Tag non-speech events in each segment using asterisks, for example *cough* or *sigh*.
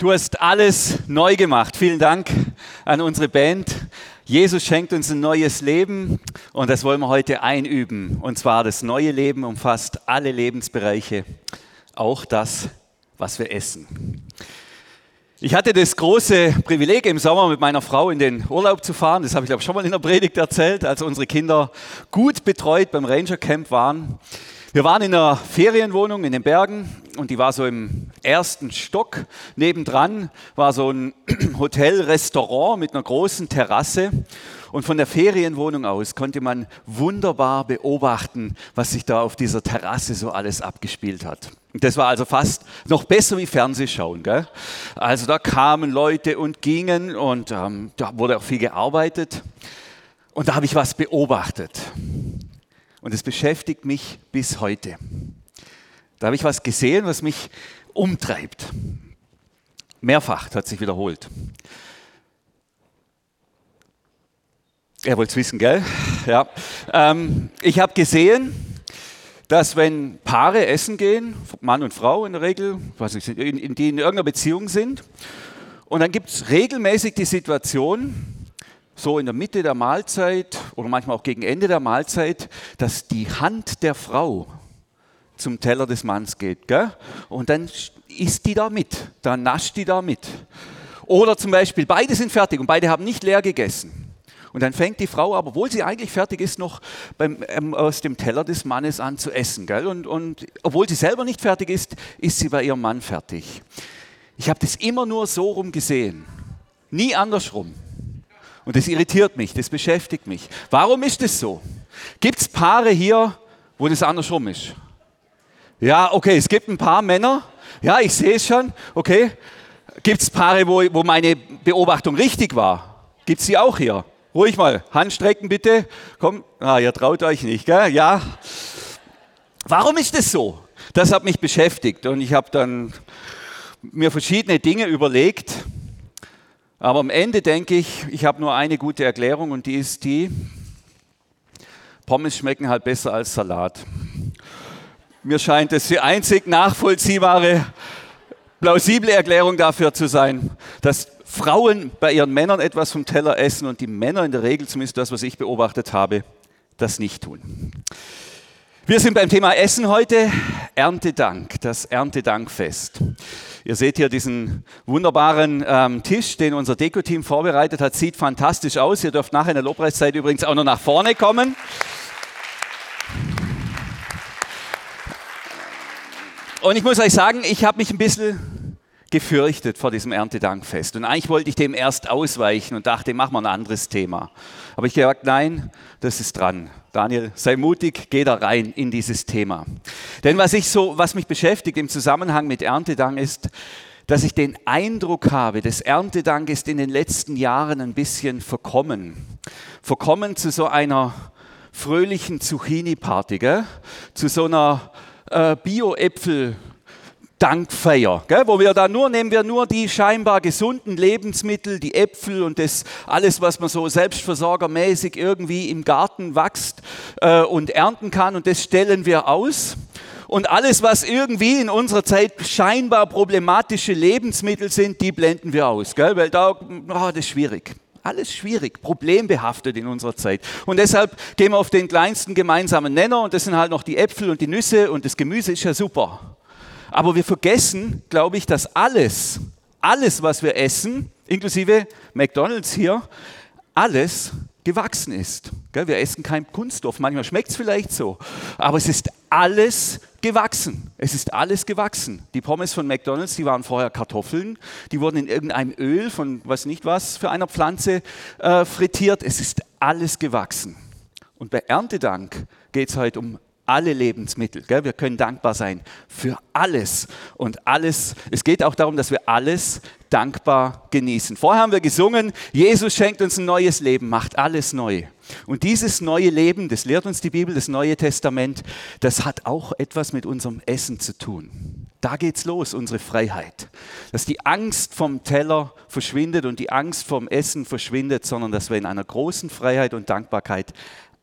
Du hast alles neu gemacht. Vielen Dank an unsere Band. Jesus schenkt uns ein neues Leben und das wollen wir heute einüben. Und zwar das neue Leben umfasst alle Lebensbereiche, auch das, was wir essen. Ich hatte das große Privileg, im Sommer mit meiner Frau in den Urlaub zu fahren. Das habe ich, glaube ich, schon mal in der Predigt erzählt, als unsere Kinder gut betreut beim Ranger Camp waren. Wir waren in einer Ferienwohnung in den Bergen und die war so im ersten Stock. Nebendran war so ein *clears throat* Hotel-Restaurant mit einer großen Terrasse. Und von der Ferienwohnung aus konnte man wunderbar beobachten, was sich da auf dieser Terrasse so alles abgespielt hat. Das war also fast noch besser wie Fernsehschauen. Gell? Also da kamen Leute und gingen und ähm, da wurde auch viel gearbeitet. Und da habe ich was beobachtet. Und es beschäftigt mich bis heute. Da habe ich was gesehen, was mich umtreibt. Mehrfach hat sich wiederholt. Er wollte es wissen, gell? Ja. Ähm, ich habe gesehen, dass wenn Paare essen gehen, Mann und Frau in der Regel, was ich, in, in, die in irgendeiner Beziehung sind, und dann gibt es regelmäßig die Situation, so in der Mitte der Mahlzeit oder manchmal auch gegen Ende der Mahlzeit, dass die Hand der Frau zum Teller des Manns geht. Gell? Und dann isst die da mit, dann nascht die da mit. Oder zum Beispiel, beide sind fertig und beide haben nicht leer gegessen. Und dann fängt die Frau, obwohl sie eigentlich fertig ist, noch beim, ähm, aus dem Teller des Mannes an zu essen. Gell? Und, und obwohl sie selber nicht fertig ist, ist sie bei ihrem Mann fertig. Ich habe das immer nur so rum gesehen, nie andersrum. Und das irritiert mich, das beschäftigt mich. Warum ist das so? Gibt es Paare hier, wo das andersrum ist? Ja, okay, es gibt ein paar Männer. Ja, ich sehe es schon. Okay. Gibt es Paare, wo, wo meine Beobachtung richtig war? Gibt es die auch hier? Ruhig mal, Handstrecken bitte. Komm, ah, ihr traut euch nicht, gell? Ja. Warum ist das so? Das hat mich beschäftigt und ich habe dann mir verschiedene Dinge überlegt. Aber am Ende denke ich, ich habe nur eine gute Erklärung und die ist die, Pommes schmecken halt besser als Salat. Mir scheint es die einzig nachvollziehbare, plausible Erklärung dafür zu sein, dass Frauen bei ihren Männern etwas vom Teller essen und die Männer in der Regel, zumindest das, was ich beobachtet habe, das nicht tun. Wir sind beim Thema Essen heute, Erntedank, das Erntedankfest. Ihr seht hier diesen wunderbaren ähm, Tisch, den unser Deko-Team vorbereitet hat. Sieht fantastisch aus. Ihr dürft nachher in der Lobpreiszeit übrigens auch noch nach vorne kommen. Und ich muss euch sagen, ich habe mich ein bisschen gefürchtet vor diesem Erntedankfest. Und eigentlich wollte ich dem erst ausweichen und dachte, machen wir ein anderes Thema. Aber ich gesagt, nein, das ist dran. Daniel, sei mutig, geh da rein in dieses Thema. Denn was, ich so, was mich beschäftigt im Zusammenhang mit Erntedank ist, dass ich den Eindruck habe, das Erntedank ist in den letzten Jahren ein bisschen verkommen. Verkommen zu so einer fröhlichen Zucchini-Party, zu so einer äh, Bio-Äpfel- Dankfeier, gell, wo wir da nur, nehmen wir nur die scheinbar gesunden Lebensmittel, die Äpfel und das alles, was man so selbstversorgermäßig irgendwie im Garten wächst äh, und ernten kann und das stellen wir aus. Und alles, was irgendwie in unserer Zeit scheinbar problematische Lebensmittel sind, die blenden wir aus, gell, weil da, oh, das ist schwierig. Alles schwierig, problembehaftet in unserer Zeit. Und deshalb gehen wir auf den kleinsten gemeinsamen Nenner und das sind halt noch die Äpfel und die Nüsse und das Gemüse ist ja super. Aber wir vergessen, glaube ich, dass alles, alles, was wir essen, inklusive McDonald's hier, alles gewachsen ist. Wir essen kein Kunststoff. Manchmal schmeckt es vielleicht so, aber es ist alles gewachsen. Es ist alles gewachsen. Die Pommes von McDonald's, die waren vorher Kartoffeln, die wurden in irgendeinem Öl von was nicht was für einer Pflanze äh, frittiert. Es ist alles gewachsen. Und bei Erntedank geht es heute um alle Lebensmittel. Gell? Wir können dankbar sein für alles und alles. Es geht auch darum, dass wir alles dankbar genießen. Vorher haben wir gesungen, Jesus schenkt uns ein neues Leben, macht alles neu. Und dieses neue Leben, das lehrt uns die Bibel, das Neue Testament, das hat auch etwas mit unserem Essen zu tun. Da geht's los, unsere Freiheit. Dass die Angst vom Teller verschwindet und die Angst vom Essen verschwindet, sondern dass wir in einer großen Freiheit und Dankbarkeit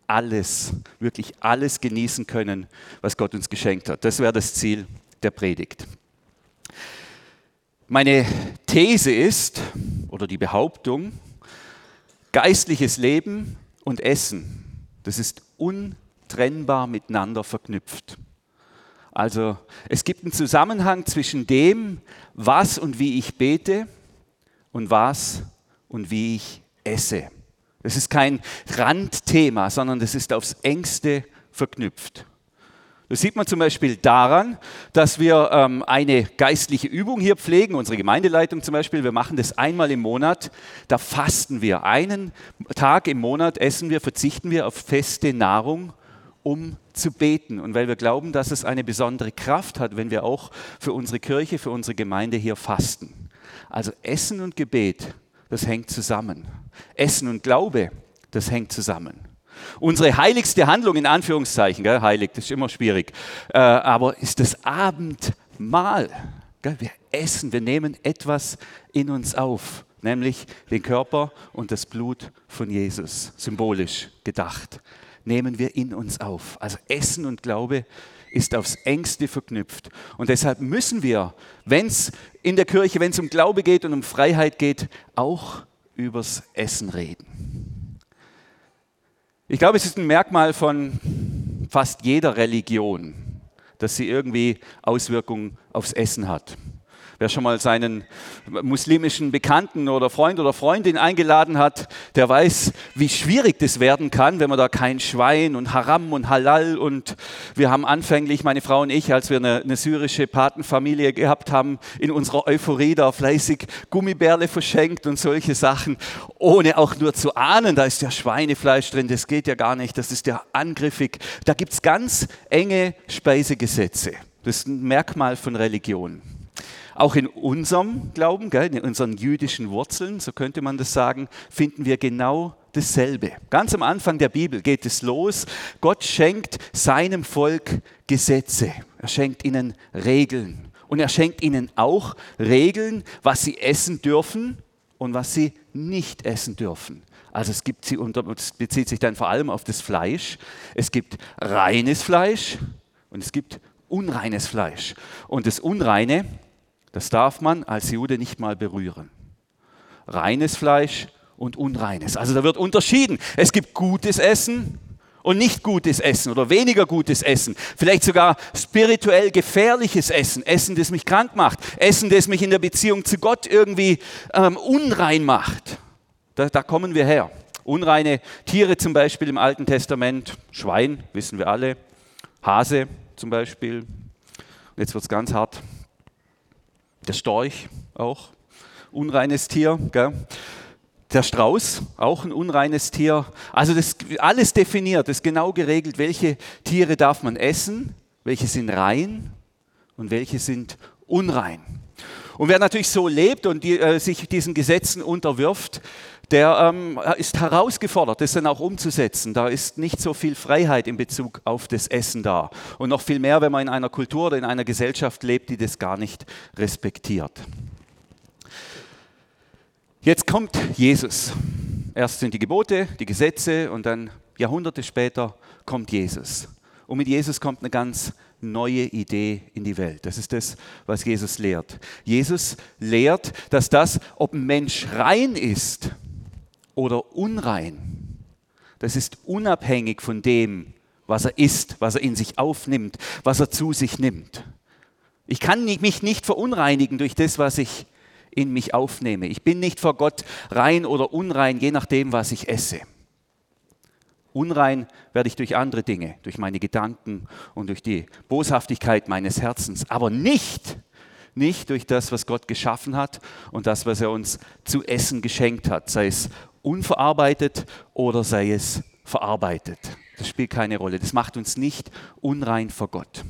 alles, wirklich alles genießen können, was Gott uns geschenkt hat. Das wäre das Ziel der Predigt. Meine These ist, oder die Behauptung, geistliches Leben und Essen, das ist untrennbar miteinander verknüpft. Also es gibt einen Zusammenhang zwischen dem, was und wie ich bete und was und wie ich esse. Das ist kein Randthema, sondern das ist aufs engste verknüpft. Das sieht man zum Beispiel daran, dass wir ähm, eine geistliche Übung hier pflegen, unsere Gemeindeleitung zum Beispiel. Wir machen das einmal im Monat. Da fasten wir. Einen Tag im Monat essen wir, verzichten wir auf feste Nahrung, um zu beten. Und weil wir glauben, dass es eine besondere Kraft hat, wenn wir auch für unsere Kirche, für unsere Gemeinde hier fasten. Also Essen und Gebet, das hängt zusammen. Essen und Glaube, das hängt zusammen. Unsere heiligste Handlung in Anführungszeichen, gell, heilig, das ist immer schwierig, äh, aber ist das Abendmahl. Gell, wir essen, wir nehmen etwas in uns auf, nämlich den Körper und das Blut von Jesus, symbolisch gedacht, nehmen wir in uns auf. Also Essen und Glaube ist aufs engste verknüpft. Und deshalb müssen wir, wenn es in der Kirche, wenn es um Glaube geht und um Freiheit geht, auch übers Essen reden. Ich glaube, es ist ein Merkmal von fast jeder Religion, dass sie irgendwie Auswirkungen aufs Essen hat. Wer schon mal seinen muslimischen Bekannten oder Freund oder Freundin eingeladen hat, der weiß, wie schwierig das werden kann, wenn man da kein Schwein und Haram und Halal und wir haben anfänglich, meine Frau und ich, als wir eine, eine syrische Patenfamilie gehabt haben, in unserer Euphorie da fleißig Gummibärle verschenkt und solche Sachen, ohne auch nur zu ahnen, da ist ja Schweinefleisch drin, das geht ja gar nicht, das ist ja angriffig. Da gibt es ganz enge Speisegesetze. Das ist ein Merkmal von Religion. Auch in unserem Glauben, in unseren jüdischen Wurzeln, so könnte man das sagen, finden wir genau dasselbe. Ganz am Anfang der Bibel geht es los. Gott schenkt seinem Volk Gesetze. Er schenkt ihnen Regeln. Und er schenkt ihnen auch Regeln, was sie essen dürfen und was sie nicht essen dürfen. Also es gibt sie unter, das bezieht sich dann vor allem auf das Fleisch. Es gibt reines Fleisch und es gibt unreines Fleisch. Und das Unreine, das darf man als Jude nicht mal berühren. Reines Fleisch und unreines. Also da wird unterschieden. Es gibt gutes Essen und nicht gutes Essen oder weniger gutes Essen. Vielleicht sogar spirituell gefährliches Essen. Essen, das mich krank macht. Essen, das mich in der Beziehung zu Gott irgendwie ähm, unrein macht. Da, da kommen wir her. Unreine Tiere zum Beispiel im Alten Testament. Schwein, wissen wir alle. Hase zum Beispiel. Jetzt wird es ganz hart. Der Storch auch, unreines Tier. Gell? Der Strauß, auch ein unreines Tier. Also das alles definiert, ist genau geregelt, welche Tiere darf man essen, welche sind rein und welche sind unrein. Und wer natürlich so lebt und die, äh, sich diesen Gesetzen unterwirft, der ähm, ist herausgefordert, das dann auch umzusetzen. Da ist nicht so viel Freiheit in Bezug auf das Essen da. Und noch viel mehr, wenn man in einer Kultur oder in einer Gesellschaft lebt, die das gar nicht respektiert. Jetzt kommt Jesus. Erst sind die Gebote, die Gesetze und dann Jahrhunderte später kommt Jesus. Und mit Jesus kommt eine ganz neue Idee in die Welt. Das ist das, was Jesus lehrt. Jesus lehrt, dass das, ob ein Mensch rein ist, oder unrein. Das ist unabhängig von dem, was er isst, was er in sich aufnimmt, was er zu sich nimmt. Ich kann mich nicht verunreinigen durch das, was ich in mich aufnehme. Ich bin nicht vor Gott rein oder unrein, je nachdem, was ich esse. Unrein werde ich durch andere Dinge, durch meine Gedanken und durch die Boshaftigkeit meines Herzens, aber nicht, nicht durch das, was Gott geschaffen hat und das, was er uns zu essen geschenkt hat, sei es unverarbeitet oder sei es verarbeitet. Das spielt keine Rolle. Das macht uns nicht unrein vor Gott.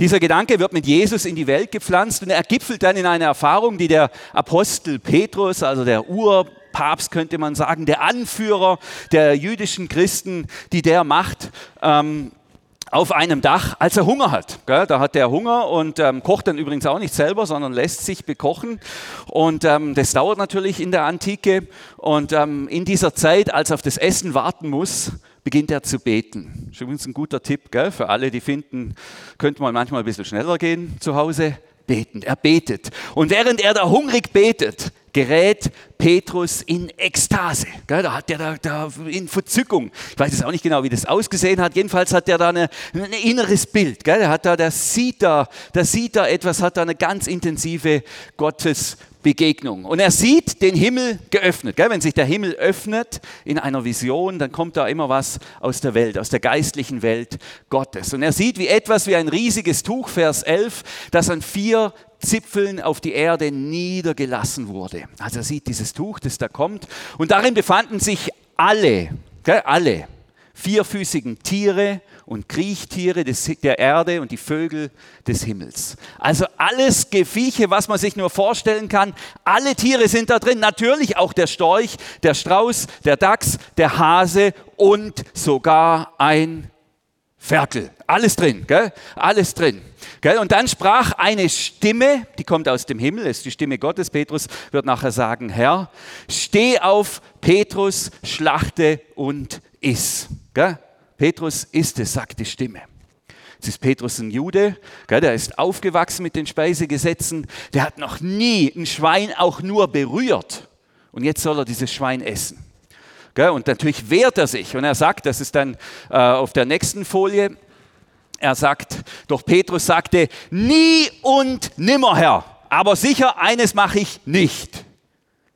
Dieser Gedanke wird mit Jesus in die Welt gepflanzt und er gipfelt dann in eine Erfahrung, die der Apostel Petrus, also der Urpapst könnte man sagen, der Anführer der jüdischen Christen, die der macht. Ähm, auf einem Dach, als er Hunger hat. Da hat er Hunger und ähm, kocht dann übrigens auch nicht selber, sondern lässt sich bekochen. Und ähm, das dauert natürlich in der Antike. Und ähm, in dieser Zeit, als er auf das Essen warten muss, beginnt er zu beten. Das ist übrigens ein guter Tipp gell? für alle, die finden, könnte man manchmal ein bisschen schneller gehen zu Hause. betend. Er betet. Und während er da hungrig betet, gerät Petrus in Ekstase. Da hat er da, da in Verzückung. Ich weiß jetzt auch nicht genau, wie das ausgesehen hat. Jedenfalls hat er da ein inneres Bild. Der, hat da, der, sieht da, der sieht da etwas, hat da eine ganz intensive Gottesbegegnung. Und er sieht den Himmel geöffnet. Wenn sich der Himmel öffnet in einer Vision, dann kommt da immer was aus der Welt, aus der geistlichen Welt Gottes. Und er sieht wie etwas wie ein riesiges Tuch, Vers 11, das an vier Zipfeln auf die Erde niedergelassen wurde. Also er sieht dieses Tuch, das da kommt. Und darin befanden sich alle, gell, alle vierfüßigen Tiere und Kriechtiere des, der Erde und die Vögel des Himmels. Also alles Gevieche, was man sich nur vorstellen kann. Alle Tiere sind da drin. Natürlich auch der Storch, der Strauß, der Dachs, der Hase und sogar ein Ferkel. Alles drin, gell? Alles drin. Gell? Und dann sprach eine Stimme, die kommt aus dem Himmel, ist die Stimme Gottes. Petrus wird nachher sagen, Herr, steh auf, Petrus, schlachte und iss. Gell? Petrus ist es, sagt die Stimme. Jetzt ist Petrus ein Jude, gell, der ist aufgewachsen mit den Speisegesetzen, der hat noch nie ein Schwein auch nur berührt. Und jetzt soll er dieses Schwein essen. Und natürlich wehrt er sich und er sagt, das ist dann äh, auf der nächsten Folie, er sagt, doch Petrus sagte, nie und nimmer, Herr, aber sicher eines mache ich nicht.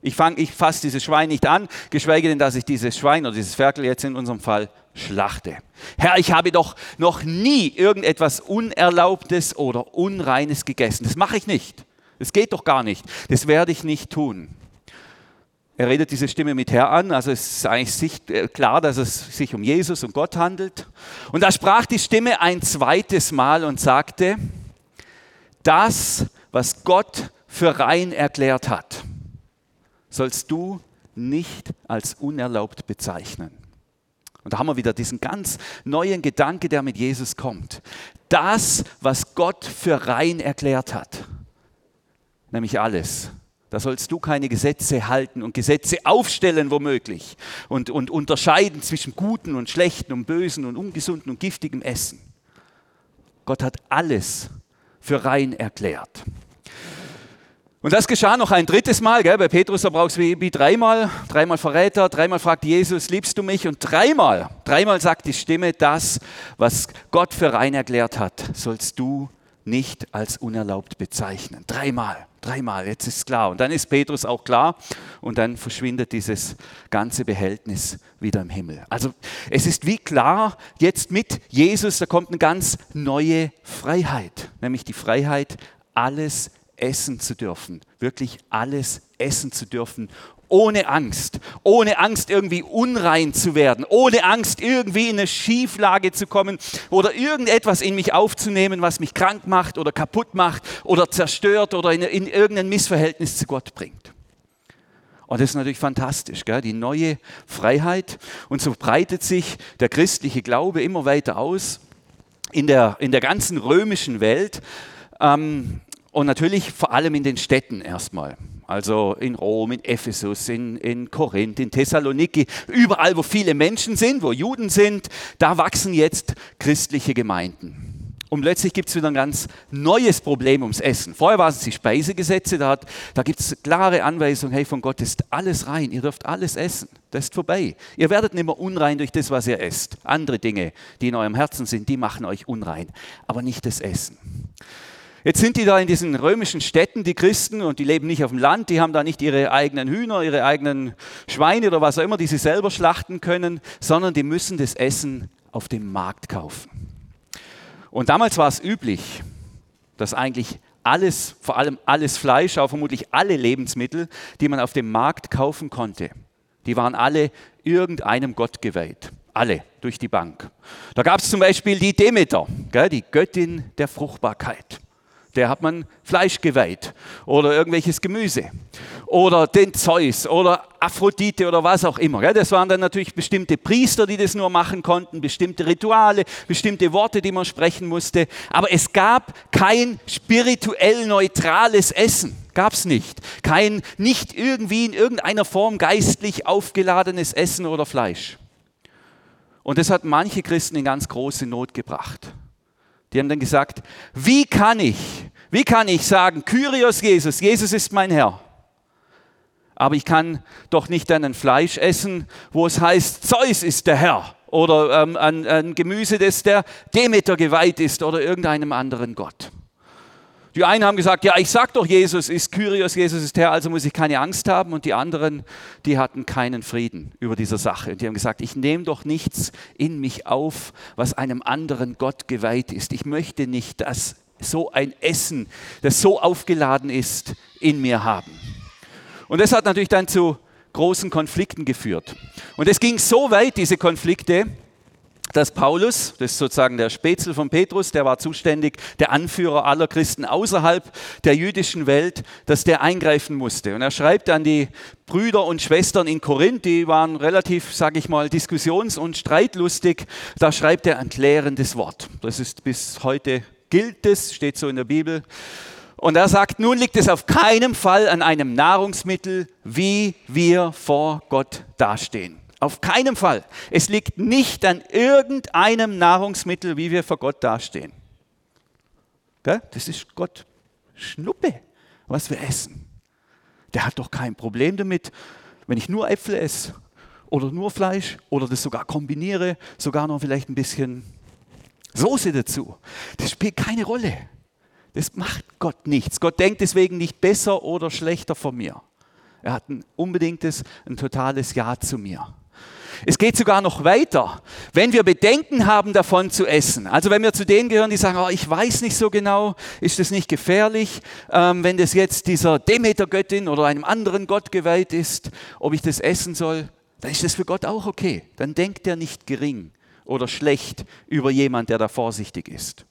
Ich, fang, ich fasse dieses Schwein nicht an, geschweige denn, dass ich dieses Schwein oder dieses Ferkel jetzt in unserem Fall schlachte. Herr, ich habe doch noch nie irgendetwas Unerlaubtes oder Unreines gegessen. Das mache ich nicht. Das geht doch gar nicht. Das werde ich nicht tun. Er redet diese Stimme mit Herr an, also es ist eigentlich äh, klar, dass es sich um Jesus und Gott handelt. Und da sprach die Stimme ein zweites Mal und sagte, das, was Gott für rein erklärt hat, sollst du nicht als unerlaubt bezeichnen. Und da haben wir wieder diesen ganz neuen Gedanke, der mit Jesus kommt. Das, was Gott für rein erklärt hat, nämlich alles, da sollst du keine Gesetze halten und Gesetze aufstellen womöglich und, und unterscheiden zwischen guten und schlechten und bösen und ungesunden und giftigem Essen. Gott hat alles für rein erklärt. Und das geschah noch ein drittes Mal. Gell? Bei Petrus, da brauchst du wie, wie dreimal. Dreimal Verräter, dreimal fragt Jesus, liebst du mich? Und dreimal, dreimal sagt die Stimme, das, was Gott für rein erklärt hat, sollst du nicht als unerlaubt bezeichnen. Dreimal, dreimal, jetzt ist klar. Und dann ist Petrus auch klar und dann verschwindet dieses ganze Behältnis wieder im Himmel. Also es ist wie klar, jetzt mit Jesus, da kommt eine ganz neue Freiheit, nämlich die Freiheit, alles essen zu dürfen, wirklich alles essen zu dürfen, ohne Angst, ohne Angst irgendwie unrein zu werden, ohne Angst irgendwie in eine Schieflage zu kommen oder irgendetwas in mich aufzunehmen, was mich krank macht oder kaputt macht oder zerstört oder in, in irgendein Missverhältnis zu Gott bringt. Und das ist natürlich fantastisch, gell? die neue Freiheit. Und so breitet sich der christliche Glaube immer weiter aus in der, in der ganzen römischen Welt ähm, und natürlich vor allem in den Städten erstmal also in Rom, in Ephesus, in, in Korinth, in Thessaloniki, überall, wo viele Menschen sind, wo Juden sind, da wachsen jetzt christliche Gemeinden. Und plötzlich gibt es wieder ein ganz neues Problem ums Essen. Vorher waren es die Speisegesetze, da, da gibt es klare Anweisungen, hey, von Gott ist alles rein, ihr dürft alles essen, das ist vorbei. Ihr werdet nicht mehr unrein durch das, was ihr esst. Andere Dinge, die in eurem Herzen sind, die machen euch unrein, aber nicht das Essen. Jetzt sind die da in diesen römischen Städten, die Christen, und die leben nicht auf dem Land, die haben da nicht ihre eigenen Hühner, ihre eigenen Schweine oder was auch immer, die sie selber schlachten können, sondern die müssen das Essen auf dem Markt kaufen. Und damals war es üblich, dass eigentlich alles, vor allem alles Fleisch, auch vermutlich alle Lebensmittel, die man auf dem Markt kaufen konnte, die waren alle irgendeinem Gott geweiht. Alle durch die Bank. Da gab es zum Beispiel die Demeter, die Göttin der Fruchtbarkeit der hat man Fleisch geweiht oder irgendwelches Gemüse oder den Zeus oder Aphrodite oder was auch immer. Das waren dann natürlich bestimmte Priester, die das nur machen konnten, bestimmte Rituale, bestimmte Worte, die man sprechen musste. Aber es gab kein spirituell neutrales Essen. Gab es nicht. Kein nicht irgendwie in irgendeiner Form geistlich aufgeladenes Essen oder Fleisch. Und das hat manche Christen in ganz große Not gebracht. Die haben dann gesagt, wie kann ich Wie kann ich sagen, Kyrios Jesus, Jesus ist mein Herr? Aber ich kann doch nicht dann ein Fleisch essen, wo es heißt, Zeus ist der Herr. Oder ähm, ein, ein Gemüse, das der Demeter geweiht ist oder irgendeinem anderen Gott. Die einen haben gesagt, ja, ich sag doch, Jesus ist Kyrios, Jesus ist Herr, also muss ich keine Angst haben. Und die anderen, die hatten keinen Frieden über diese Sache. Und die haben gesagt, ich nehme doch nichts in mich auf, was einem anderen Gott geweiht ist. Ich möchte nicht, dass so ein Essen, das so aufgeladen ist, in mir haben. Und das hat natürlich dann zu großen Konflikten geführt. Und es ging so weit, diese Konflikte, dass Paulus, das ist sozusagen der Spätzle von Petrus, der war zuständig, der Anführer aller Christen außerhalb der jüdischen Welt, dass der eingreifen musste. Und er schreibt an die Brüder und Schwestern in Korinth, die waren relativ, sage ich mal, diskussions- und streitlustig, da schreibt er ein klärendes Wort. Das ist bis heute gilt es, steht so in der Bibel. Und er sagt, nun liegt es auf keinem Fall an einem Nahrungsmittel, wie wir vor Gott dastehen. Auf keinen Fall. Es liegt nicht an irgendeinem Nahrungsmittel, wie wir vor Gott dastehen. Das ist Gott Schnuppe, was wir essen. Der hat doch kein Problem damit, wenn ich nur Äpfel esse oder nur Fleisch oder das sogar kombiniere, sogar noch vielleicht ein bisschen Soße dazu. Das spielt keine Rolle. Das macht Gott nichts. Gott denkt deswegen nicht besser oder schlechter von mir. Er hat ein unbedingtes, ein totales Ja zu mir. Es geht sogar noch weiter. Wenn wir Bedenken haben, davon zu essen, also wenn wir zu denen gehören, die sagen, oh, ich weiß nicht so genau, ist das nicht gefährlich, ähm, wenn das jetzt dieser Demeter-Göttin oder einem anderen Gott geweiht ist, ob ich das essen soll, dann ist das für Gott auch okay. Dann denkt er nicht gering oder schlecht über jemand, der da vorsichtig ist.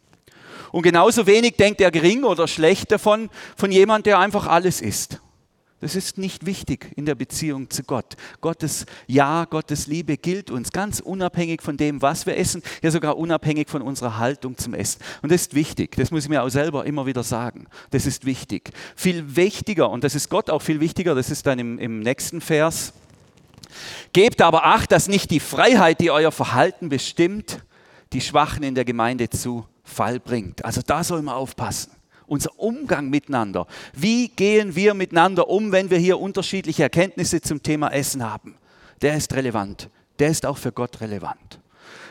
Und genauso wenig denkt er gering oder schlecht davon von jemand, der einfach alles ist. Das ist nicht wichtig in der Beziehung zu Gott. Gottes Ja, Gottes Liebe gilt uns ganz unabhängig von dem, was wir essen, ja sogar unabhängig von unserer Haltung zum Essen. Und das ist wichtig, das muss ich mir auch selber immer wieder sagen. Das ist wichtig. Viel wichtiger, und das ist Gott auch viel wichtiger, das ist dann im, im nächsten Vers, Gebt aber Acht, dass nicht die Freiheit, die euer Verhalten bestimmt, die Schwachen in der Gemeinde zu Fall bringt. Also da soll man aufpassen. Unser Umgang miteinander. Wie gehen wir miteinander um, wenn wir hier unterschiedliche Erkenntnisse zum Thema Essen haben? Der ist relevant. Der ist auch für Gott relevant.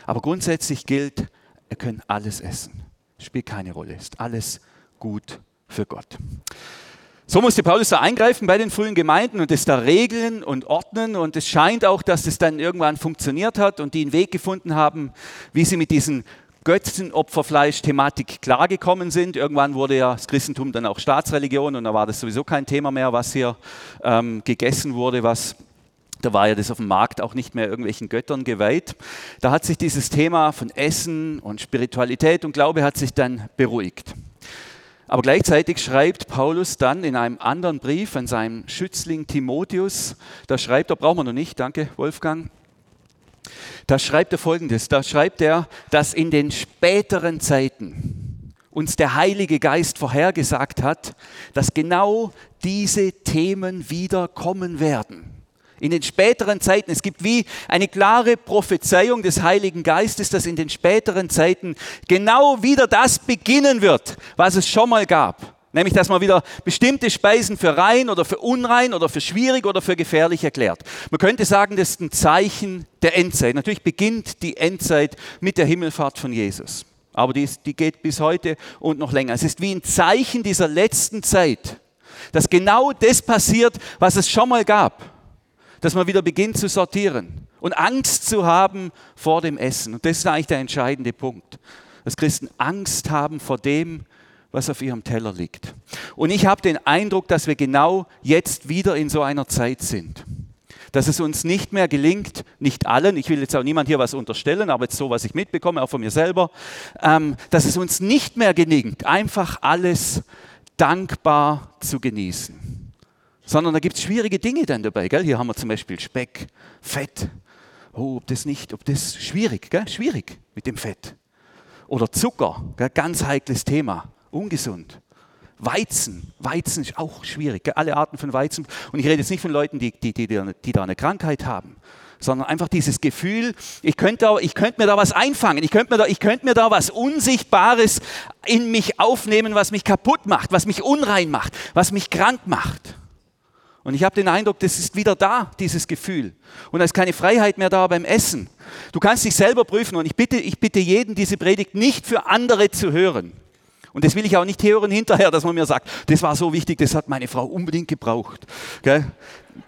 Aber grundsätzlich gilt, ihr könnt alles essen. Spielt keine Rolle. Ist alles gut für Gott. So musste Paulus da eingreifen bei den frühen Gemeinden und es da regeln und ordnen. Und es scheint auch, dass es dann irgendwann funktioniert hat und die einen Weg gefunden haben, wie sie mit diesen Götzenopferfleisch-Thematik klargekommen sind. Irgendwann wurde ja das Christentum dann auch Staatsreligion und da war das sowieso kein Thema mehr, was hier ähm, gegessen wurde, was da war ja das auf dem Markt auch nicht mehr irgendwelchen Göttern geweiht. Da hat sich dieses Thema von Essen und Spiritualität und Glaube hat sich dann beruhigt. Aber gleichzeitig schreibt Paulus dann in einem anderen Brief an seinen Schützling Timotheus, da schreibt er, brauchen wir noch nicht, danke Wolfgang, da schreibt er folgendes, da schreibt er, dass in den späteren Zeiten uns der Heilige Geist vorhergesagt hat, dass genau diese Themen wieder kommen werden in den späteren Zeiten, es gibt wie eine klare Prophezeiung des Heiligen Geistes, dass in den späteren Zeiten genau wieder das beginnen wird, was es schon mal gab. Nämlich, dass man wieder bestimmte Speisen für rein oder für unrein oder für schwierig oder für gefährlich erklärt. Man könnte sagen, das ist ein Zeichen der Endzeit. Natürlich beginnt die Endzeit mit der Himmelfahrt von Jesus. Aber die, ist, die geht bis heute und noch länger. Es ist wie ein Zeichen dieser letzten Zeit, dass genau das passiert, was es schon mal gab dass man wieder beginnt zu sortieren und Angst zu haben vor dem Essen. Und das ist eigentlich der entscheidende Punkt, dass Christen Angst haben vor dem, was auf ihrem Teller liegt. Und ich habe den Eindruck, dass wir genau jetzt wieder in so einer Zeit sind. Dass es uns nicht mehr gelingt, nicht allen, ich will jetzt auch niemand hier was unterstellen, aber jetzt so, was ich mitbekomme, auch von mir selber, ähm, dass es uns nicht mehr gelingt, einfach alles dankbar zu genießen sondern da gibt es schwierige Dinge dann dabei. Gell? Hier haben wir zum Beispiel Speck, Fett. Oh, ob das nicht, ob das schwierig, gell? schwierig mit dem Fett. Oder Zucker, gell? ganz heikles Thema, ungesund. Weizen, Weizen ist auch schwierig, alle Arten von Weizen. Und ich rede jetzt nicht von Leuten, die, die, die, die da eine Krankheit haben, sondern einfach dieses Gefühl, ich könnte, ich könnte mir da was einfangen, ich könnte, mir da, ich könnte mir da was Unsichtbares in mich aufnehmen, was mich kaputt macht, was mich unrein macht, was mich krank macht. Und ich habe den Eindruck, das ist wieder da, dieses Gefühl. Und da ist keine Freiheit mehr da beim Essen. Du kannst dich selber prüfen und ich bitte, ich bitte jeden, diese Predigt nicht für andere zu hören. Und das will ich auch nicht hören hinterher, dass man mir sagt, das war so wichtig, das hat meine Frau unbedingt gebraucht. Gell?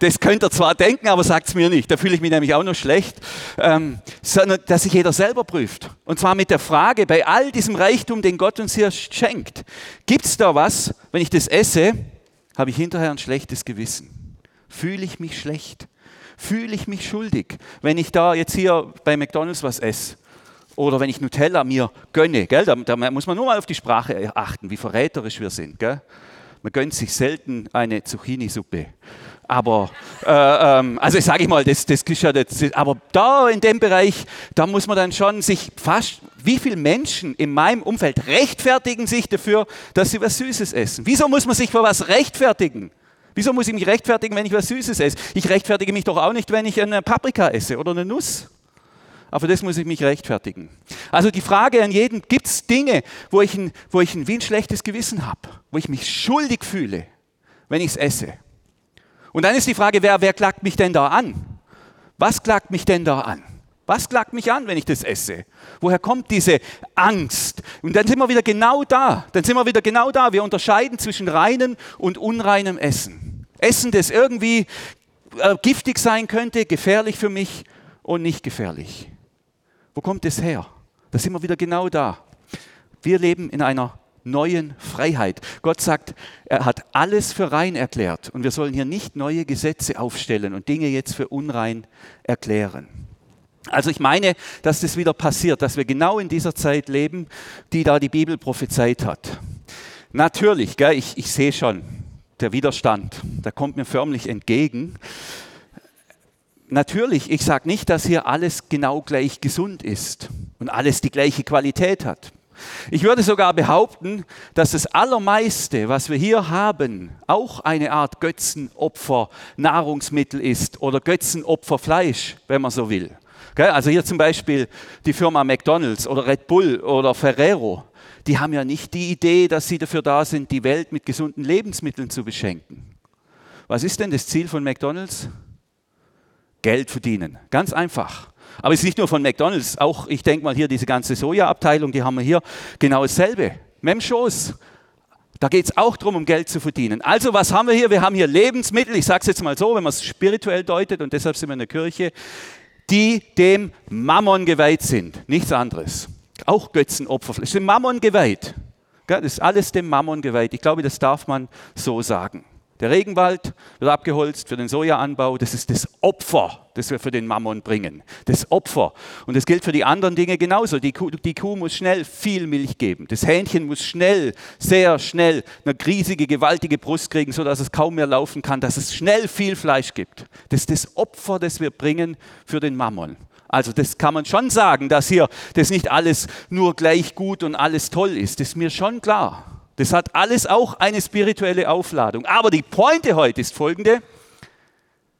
Das könnt ihr zwar denken, aber sagt es mir nicht. Da fühle ich mich nämlich auch noch schlecht. Ähm, sondern, dass sich jeder selber prüft. Und zwar mit der Frage, bei all diesem Reichtum, den Gott uns hier schenkt, gibt es da was, wenn ich das esse, habe ich hinterher ein schlechtes Gewissen. Fühle ich mich schlecht? Fühle ich mich schuldig, wenn ich da jetzt hier bei McDonald's was esse? Oder wenn ich Nutella mir gönne, gell? Da, da muss man nur mal auf die Sprache achten, wie verräterisch wir sind. Gell? Man gönnt sich selten eine Zucchini-Suppe. Aber, äh, ähm, also sage ich mal, das, das ist ja das, aber da in dem Bereich, da muss man dann schon sich fast, wie viele Menschen in meinem Umfeld rechtfertigen sich dafür, dass sie was Süßes essen? Wieso muss man sich für was rechtfertigen? Wieso muss ich mich rechtfertigen, wenn ich was Süßes esse? Ich rechtfertige mich doch auch nicht, wenn ich eine Paprika esse oder eine Nuss. Aber das muss ich mich rechtfertigen. Also die Frage an jeden, gibt es Dinge, wo ich, ein, wo ich ein, wie ein schlechtes Gewissen habe, wo ich mich schuldig fühle, wenn ich es esse? Und dann ist die Frage, wer, wer klagt mich denn da an? Was klagt mich denn da an? Was klagt mich an, wenn ich das esse? Woher kommt diese Angst? Und dann sind wir wieder genau da. Dann sind wir wieder genau da. Wir unterscheiden zwischen reinem und unreinem Essen. Essen, das irgendwie äh, giftig sein könnte, gefährlich für mich und nicht gefährlich. Wo kommt es her? Da sind wir wieder genau da. Wir leben in einer neuen Freiheit. Gott sagt, er hat alles für rein erklärt und wir sollen hier nicht neue Gesetze aufstellen und Dinge jetzt für unrein erklären. Also ich meine, dass das wieder passiert, dass wir genau in dieser Zeit leben, die da die Bibel prophezeit hat. Natürlich, gell, ich, ich sehe schon, der Widerstand, der kommt mir förmlich entgegen. Natürlich, ich sage nicht, dass hier alles genau gleich gesund ist und alles die gleiche Qualität hat. Ich würde sogar behaupten, dass das Allermeiste, was wir hier haben, auch eine Art Götzenopfer Nahrungsmittel ist oder Götzenopferfleisch, wenn man so will. Also hier zum Beispiel die Firma McDonald's oder Red Bull oder Ferrero, die haben ja nicht die Idee, dass sie dafür da sind, die Welt mit gesunden Lebensmitteln zu beschenken. Was ist denn das Ziel von McDonald's? Geld verdienen. Ganz einfach. Aber es ist nicht nur von McDonalds, auch ich denke mal hier diese ganze Soja-Abteilung, die haben wir hier, genau dasselbe. Memschoß. Da geht es auch darum, um Geld zu verdienen. Also was haben wir hier? Wir haben hier Lebensmittel, ich sage es jetzt mal so, wenn man es spirituell deutet und deshalb sind wir in der Kirche, die dem Mammon geweiht sind. Nichts anderes. Auch Götzenopfer. Es sind Mammon geweiht. Das ist alles dem Mammon geweiht. Ich glaube, das darf man so sagen. Der Regenwald wird abgeholzt für den Sojaanbau. Das ist das Opfer, das wir für den Mammon bringen. Das Opfer. Und das gilt für die anderen Dinge genauso. Die Kuh, die Kuh, muss schnell viel Milch geben. Das Hähnchen muss schnell, sehr schnell eine riesige, gewaltige Brust kriegen, sodass es kaum mehr laufen kann, dass es schnell viel Fleisch gibt. Das ist das Opfer, das wir bringen für den Mammon. Also das kann man schon sagen, dass hier das nicht alles nur gleich gut und alles toll ist. Das ist mir schon klar. Das hat alles auch eine spirituelle Aufladung. Aber die Pointe heute ist folgende.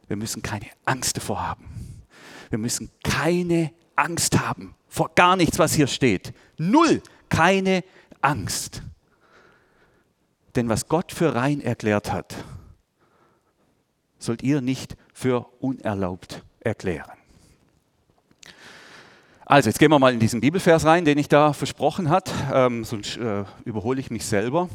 Wir müssen keine Angst davor haben. Wir müssen keine Angst haben vor gar nichts, was hier steht. Null, keine Angst. Denn was Gott für rein erklärt hat, sollt ihr nicht für unerlaubt erklären. Also, jetzt gehen wir mal in diesen Bibelvers rein, den ich da versprochen hat, ähm, sonst äh, überhole ich mich selber.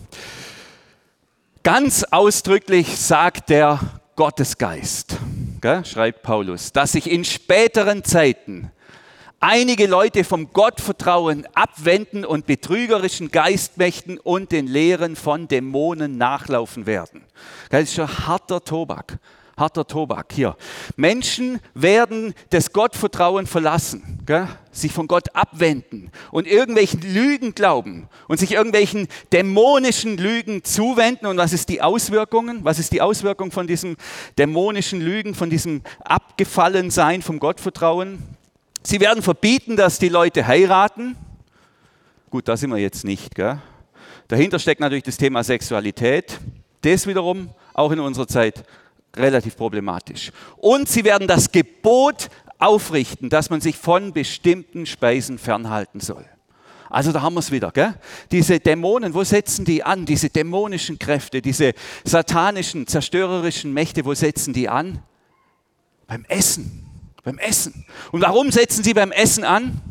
Ganz ausdrücklich sagt der Gottesgeist, gell, schreibt Paulus, dass sich in späteren Zeiten einige Leute vom Gottvertrauen abwenden und betrügerischen Geistmächten und den Lehren von Dämonen nachlaufen werden. Das ist schon harter Tobak harter Tobak hier. Menschen werden das Gottvertrauen verlassen, gell? sich von Gott abwenden und irgendwelchen Lügen glauben und sich irgendwelchen dämonischen Lügen zuwenden. Und was ist die Auswirkungen? Was ist die Auswirkung von diesem dämonischen Lügen, von diesem Abgefallensein vom Gottvertrauen? Sie werden verbieten, dass die Leute heiraten. Gut, da sind wir jetzt nicht. Gell? Dahinter steckt natürlich das Thema Sexualität. Das wiederum auch in unserer Zeit relativ problematisch. Und sie werden das Gebot aufrichten, dass man sich von bestimmten Speisen fernhalten soll. Also da haben wir es wieder. Gell? Diese Dämonen, wo setzen die an? Diese dämonischen Kräfte, diese satanischen, zerstörerischen Mächte, wo setzen die an? Beim Essen. Beim Essen. Und warum setzen sie beim Essen an?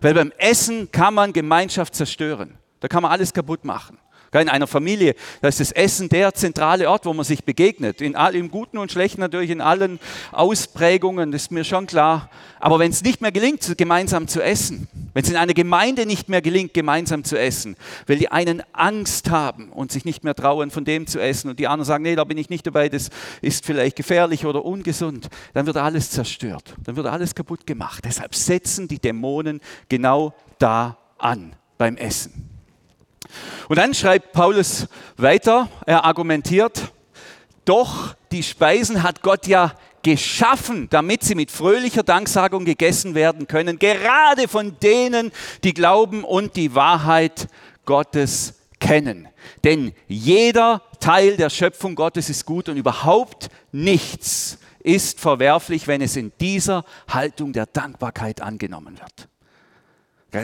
Weil beim Essen kann man Gemeinschaft zerstören. Da kann man alles kaputt machen. In einer Familie, da ist das Essen der zentrale Ort, wo man sich begegnet. In all, Im Guten und Schlechten natürlich, in allen Ausprägungen, das ist mir schon klar. Aber wenn es nicht mehr gelingt, gemeinsam zu essen, wenn es in einer Gemeinde nicht mehr gelingt, gemeinsam zu essen, weil die einen Angst haben und sich nicht mehr trauen, von dem zu essen und die anderen sagen, nee, da bin ich nicht dabei, das ist vielleicht gefährlich oder ungesund, dann wird alles zerstört, dann wird alles kaputt gemacht. Deshalb setzen die Dämonen genau da an beim Essen. Und dann schreibt Paulus weiter, er argumentiert, doch die Speisen hat Gott ja geschaffen, damit sie mit fröhlicher Danksagung gegessen werden können, gerade von denen, die glauben und die Wahrheit Gottes kennen. Denn jeder Teil der Schöpfung Gottes ist gut und überhaupt nichts ist verwerflich, wenn es in dieser Haltung der Dankbarkeit angenommen wird.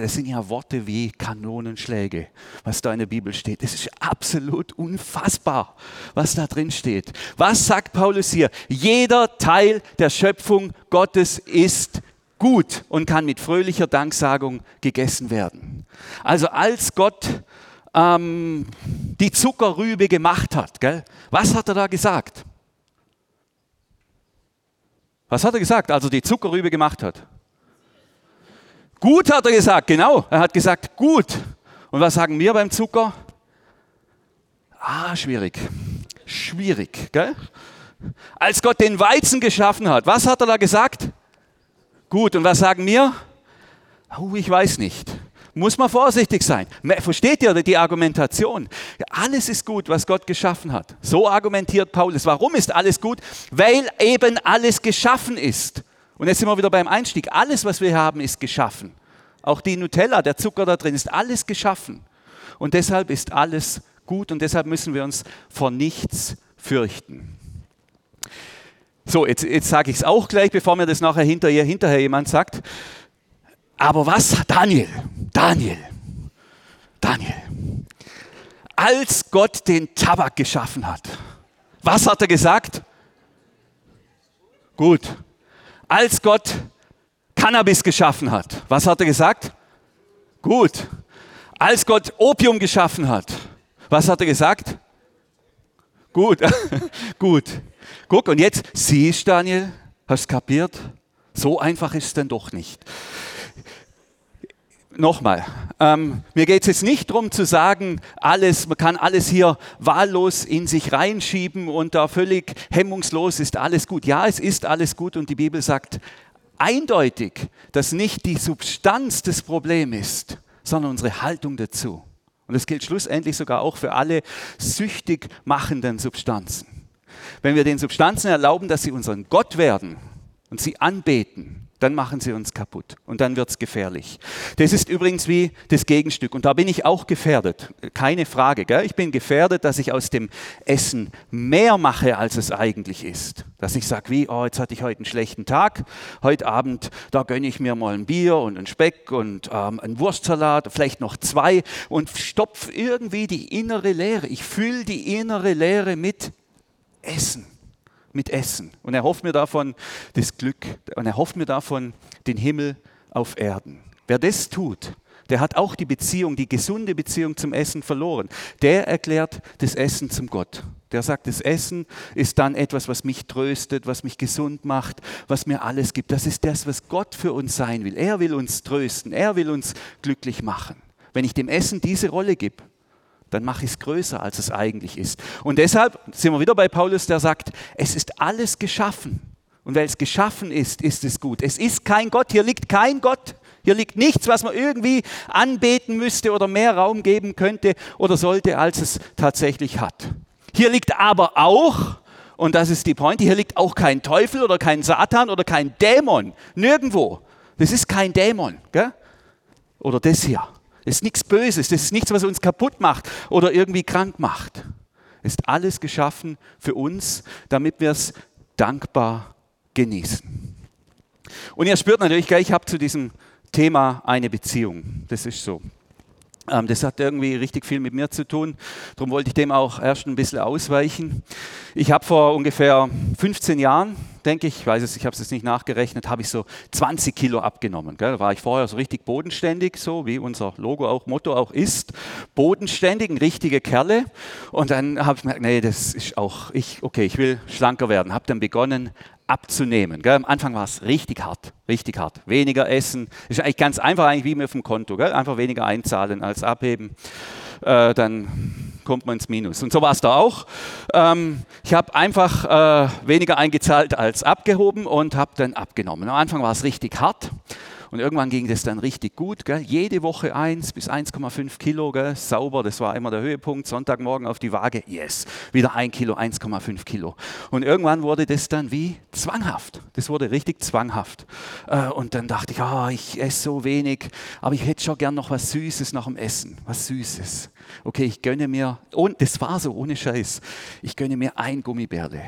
Das sind ja Worte wie Kanonenschläge, was da in der Bibel steht. Das ist absolut unfassbar, was da drin steht. Was sagt Paulus hier? Jeder Teil der Schöpfung Gottes ist gut und kann mit fröhlicher Danksagung gegessen werden. Also als Gott ähm, die Zuckerrübe gemacht hat, gell, was hat er da gesagt? Was hat er gesagt, als er die Zuckerrübe gemacht hat? Gut hat er gesagt, genau. Er hat gesagt, gut. Und was sagen wir beim Zucker? Ah, schwierig. Schwierig, gell? Als Gott den Weizen geschaffen hat, was hat er da gesagt? Gut. Und was sagen wir? Oh, ich weiß nicht. Muss man vorsichtig sein. Versteht ihr die Argumentation? Alles ist gut, was Gott geschaffen hat. So argumentiert Paulus. Warum ist alles gut? Weil eben alles geschaffen ist. Und jetzt sind wir wieder beim Einstieg. Alles, was wir haben, ist geschaffen. Auch die Nutella, der Zucker da drin, ist alles geschaffen. Und deshalb ist alles gut und deshalb müssen wir uns vor nichts fürchten. So, jetzt, jetzt sage ich es auch gleich, bevor mir das nachher hinterher, hinterher jemand sagt. Aber was, Daniel, Daniel, Daniel, als Gott den Tabak geschaffen hat, was hat er gesagt? Gut, als Gott Cannabis geschaffen hat, was hat er gesagt? Gut. Als Gott Opium geschaffen hat, was hat er gesagt? Gut, *laughs* gut. Guck, und jetzt siehst Daniel, hast kapiert? So einfach ist es denn doch nicht. Nochmal, ähm, mir geht es jetzt nicht darum zu sagen, alles, man kann alles hier wahllos in sich reinschieben und da völlig hemmungslos ist alles gut. Ja, es ist alles gut und die Bibel sagt eindeutig, dass nicht die Substanz des Problems ist, sondern unsere Haltung dazu. Und das gilt schlussendlich sogar auch für alle süchtig machenden Substanzen. Wenn wir den Substanzen erlauben, dass sie unseren Gott werden und sie anbeten, dann machen sie uns kaputt und dann wird es gefährlich. Das ist übrigens wie das Gegenstück und da bin ich auch gefährdet, keine Frage. Gell? Ich bin gefährdet, dass ich aus dem Essen mehr mache, als es eigentlich ist. Dass ich sage, wie, oh, jetzt hatte ich heute einen schlechten Tag, heute Abend, da gönne ich mir mal ein Bier und einen Speck und ähm, einen Wurstsalat, vielleicht noch zwei und stopfe irgendwie die innere Leere. Ich fülle die innere Leere mit Essen mit Essen. Und er hofft mir davon das Glück und er hofft mir davon den Himmel auf Erden. Wer das tut, der hat auch die Beziehung, die gesunde Beziehung zum Essen verloren. Der erklärt das Essen zum Gott. Der sagt, das Essen ist dann etwas, was mich tröstet, was mich gesund macht, was mir alles gibt. Das ist das, was Gott für uns sein will. Er will uns trösten, er will uns glücklich machen. Wenn ich dem Essen diese Rolle gebe, dann mache ich es größer, als es eigentlich ist. Und deshalb sind wir wieder bei Paulus, der sagt, es ist alles geschaffen. Und weil es geschaffen ist, ist es gut. Es ist kein Gott, hier liegt kein Gott. Hier liegt nichts, was man irgendwie anbeten müsste oder mehr Raum geben könnte oder sollte, als es tatsächlich hat. Hier liegt aber auch, und das ist die Point, hier liegt auch kein Teufel oder kein Satan oder kein Dämon. Nirgendwo. Das ist kein Dämon. Gell? Oder das hier. Das ist nichts Böses, das ist nichts, was uns kaputt macht oder irgendwie krank macht. Es ist alles geschaffen für uns, damit wir es dankbar genießen. Und ihr spürt natürlich ich habe zu diesem Thema eine Beziehung. Das ist so. Ähm, das hat irgendwie richtig viel mit mir zu tun. Darum wollte ich dem auch erst ein bisschen ausweichen. Ich habe vor ungefähr 15 Jahren, denke ich, ich weiß es, ich habe es jetzt nicht nachgerechnet, habe ich so 20 Kilo abgenommen. Da war ich vorher so richtig bodenständig, so wie unser Logo auch, Motto auch ist. Bodenständig, ein richtiger Kerle. Und dann habe ich gemerkt, nee, das ist auch ich, okay, ich will schlanker werden. Habe dann begonnen, abzunehmen. Gell? Am Anfang war es richtig hart, richtig hart. Weniger essen. Ist eigentlich ganz einfach, eigentlich wie mit dem Konto. Gell? Einfach weniger einzahlen als abheben. Äh, dann kommt man ins Minus. Und so war es da auch. Ähm, ich habe einfach äh, weniger eingezahlt als abgehoben und habe dann abgenommen. Am Anfang war es richtig hart. Und irgendwann ging das dann richtig gut. Gell? Jede Woche 1 bis 1,5 Kilo, gell? sauber, das war immer der Höhepunkt. Sonntagmorgen auf die Waage, yes, wieder 1 Kilo, 1,5 Kilo. Und irgendwann wurde das dann wie zwanghaft. Das wurde richtig zwanghaft. Äh, und dann dachte ich, oh, ich esse so wenig, aber ich hätte schon gern noch was Süßes nach dem Essen. Was Süßes. Okay, ich gönne mir, und das war so ohne Scheiß, ich gönne mir ein Gummibärle.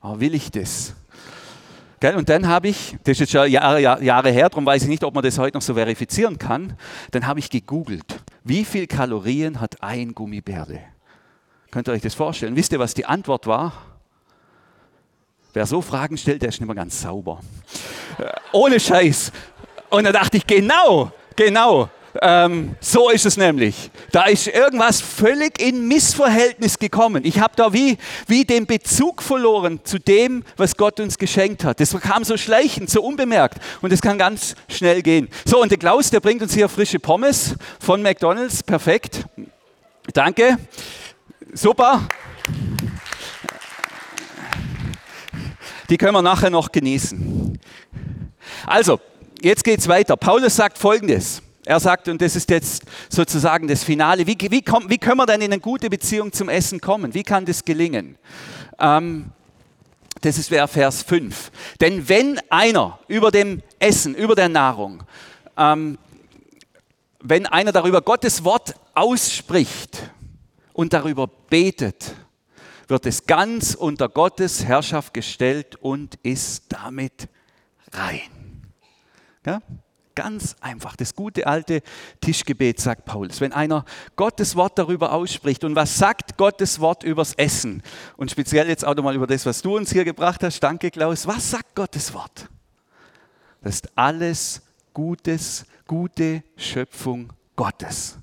Oh, will ich das? Und dann habe ich, das ist jetzt schon Jahre, Jahre her, darum weiß ich nicht, ob man das heute noch so verifizieren kann, dann habe ich gegoogelt, wie viel Kalorien hat ein Gummibärle? Könnt ihr euch das vorstellen? Wisst ihr, was die Antwort war? Wer so Fragen stellt, der ist nicht mehr ganz sauber. Äh, ohne Scheiß. Und da dachte ich, genau, genau. Ähm, so ist es nämlich. Da ist irgendwas völlig in Missverhältnis gekommen. Ich habe da wie, wie den Bezug verloren zu dem, was Gott uns geschenkt hat. Das kam so schleichend, so unbemerkt. Und das kann ganz schnell gehen. So, und der Klaus, der bringt uns hier frische Pommes von McDonald's. Perfekt. Danke. Super. Die können wir nachher noch genießen. Also, jetzt geht es weiter. Paulus sagt folgendes. Er sagt, und das ist jetzt sozusagen das Finale, wie, wie, kommt, wie können wir denn in eine gute Beziehung zum Essen kommen? Wie kann das gelingen? Ähm, das ist Vers 5. Denn wenn einer über dem Essen, über der Nahrung, ähm, wenn einer darüber Gottes Wort ausspricht und darüber betet, wird es ganz unter Gottes Herrschaft gestellt und ist damit rein. Ja? Ganz einfach, das gute alte Tischgebet, sagt Paulus. Wenn einer Gottes Wort darüber ausspricht und was sagt Gottes Wort übers Essen und speziell jetzt auch nochmal über das, was du uns hier gebracht hast, danke Klaus, was sagt Gottes Wort? Das ist alles Gutes, gute Schöpfung Gottes.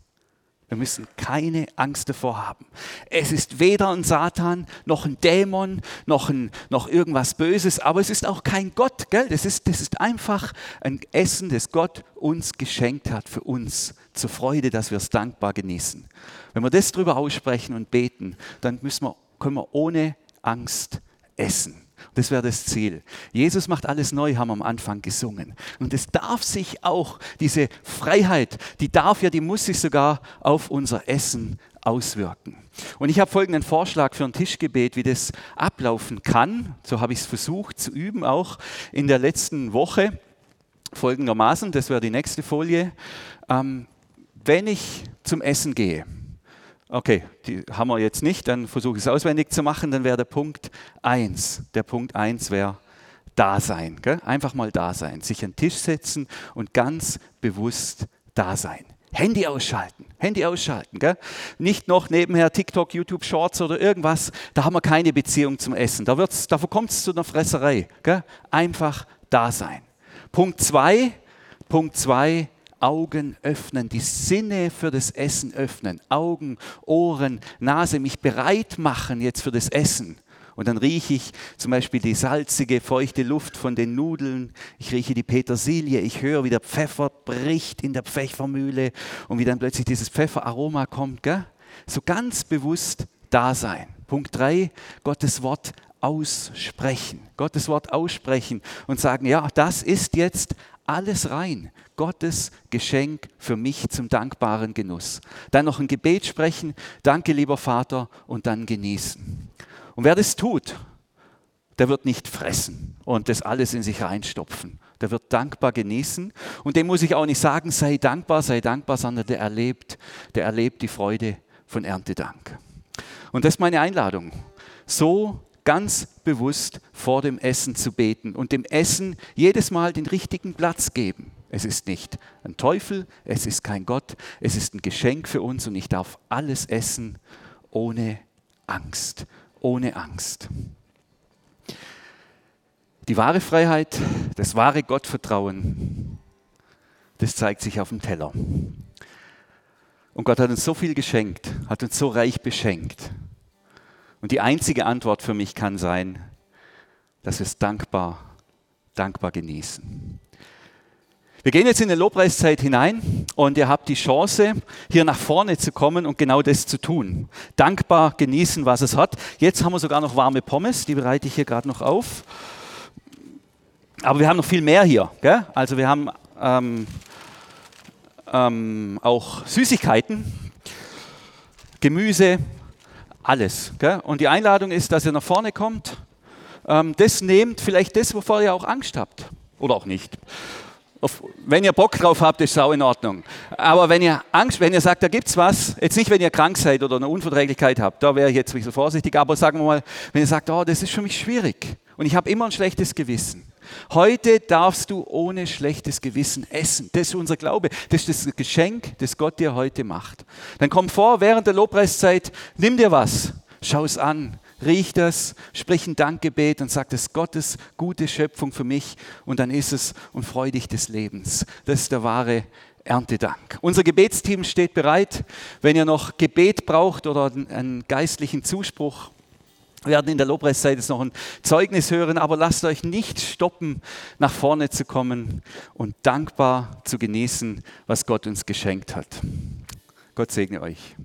Wir müssen keine Angst davor haben. Es ist weder ein Satan, noch ein Dämon, noch, ein, noch irgendwas Böses, aber es ist auch kein Gott. Gell? Das, ist, das ist einfach ein Essen, das Gott uns geschenkt hat für uns, zur Freude, dass wir es dankbar genießen. Wenn wir das drüber aussprechen und beten, dann müssen wir, können wir ohne Angst essen. Das wäre das Ziel. Jesus macht alles neu, haben wir am Anfang gesungen. Und es darf sich auch, diese Freiheit, die darf ja, die muss sich sogar auf unser Essen auswirken. Und ich habe folgenden Vorschlag für ein Tischgebet, wie das ablaufen kann. So habe ich es versucht zu üben, auch in der letzten Woche. Folgendermaßen, das wäre die nächste Folie. Ähm, wenn ich zum Essen gehe, Okay, die haben wir jetzt nicht, dann versuche ich es auswendig zu machen, dann wäre der Punkt 1. Der Punkt 1 wäre Dasein. Gell? Einfach mal da sein, sich an den Tisch setzen und ganz bewusst da sein. Handy ausschalten, Handy ausschalten. Gell? Nicht noch nebenher TikTok, YouTube Shorts oder irgendwas, da haben wir keine Beziehung zum Essen. Da, da kommt es zu einer Fresserei. Gell? Einfach da sein. Punkt 2, Punkt 2, Augen öffnen, die Sinne für das Essen öffnen. Augen, Ohren, Nase, mich bereit machen jetzt für das Essen. Und dann rieche ich zum Beispiel die salzige, feuchte Luft von den Nudeln. Ich rieche die Petersilie. Ich höre, wie der Pfeffer bricht in der Pfeffermühle und wie dann plötzlich dieses Pfefferaroma kommt. Gell? So ganz bewusst da sein. Punkt 3, Gottes Wort aussprechen. Gottes Wort aussprechen und sagen, ja, das ist jetzt alles rein. Gottes Geschenk für mich zum dankbaren Genuss. Dann noch ein Gebet sprechen, danke lieber Vater, und dann genießen. Und wer das tut, der wird nicht fressen und das alles in sich reinstopfen. Der wird dankbar genießen. Und dem muss ich auch nicht sagen, sei dankbar, sei dankbar, sondern der erlebt, der erlebt die Freude von Erntedank. Und das ist meine Einladung. So ganz bewusst vor dem Essen zu beten und dem Essen jedes Mal den richtigen Platz geben. Es ist nicht ein Teufel, es ist kein Gott, es ist ein Geschenk für uns und ich darf alles essen ohne Angst, ohne Angst. Die wahre Freiheit, das wahre Gottvertrauen, das zeigt sich auf dem Teller. Und Gott hat uns so viel geschenkt, hat uns so reich beschenkt. Und die einzige Antwort für mich kann sein, dass wir es dankbar, dankbar genießen. Wir gehen jetzt in eine Lobpreiszeit hinein und ihr habt die Chance, hier nach vorne zu kommen und genau das zu tun. Dankbar genießen, was es hat. Jetzt haben wir sogar noch warme Pommes, die bereite ich hier gerade noch auf. Aber wir haben noch viel mehr hier. Gell? Also wir haben ähm, ähm, auch Süßigkeiten, Gemüse, alles. Gell? Und die Einladung ist, dass ihr nach vorne kommt. Ähm, das nehmt, vielleicht das, wovor ihr auch Angst habt. Oder auch nicht wenn ihr Bock drauf habt, ist es auch in Ordnung. Aber wenn ihr Angst, wenn ihr sagt, da gibt's was, jetzt nicht, wenn ihr krank seid oder eine Unverträglichkeit habt, da wäre ich jetzt ein bisschen vorsichtig, aber sagen wir mal, wenn ihr sagt, oh, das ist für mich schwierig und ich habe immer ein schlechtes Gewissen. Heute darfst du ohne schlechtes Gewissen essen. Das ist unser Glaube. Das ist das Geschenk, das Gott dir heute macht. Dann komm vor während der Lobpreiszeit, nimm dir was, schau es an, riech das, sprich ein Dankgebet und sag, das ist Gottes gute Schöpfung für mich und dann ist es und freu dich des Lebens. Das ist der wahre Erntedank. Unser Gebetsteam steht bereit. Wenn ihr noch Gebet braucht oder einen geistlichen Zuspruch, wir werden in der Lobpreiszeit jetzt noch ein Zeugnis hören, aber lasst euch nicht stoppen, nach vorne zu kommen und dankbar zu genießen, was Gott uns geschenkt hat. Gott segne euch.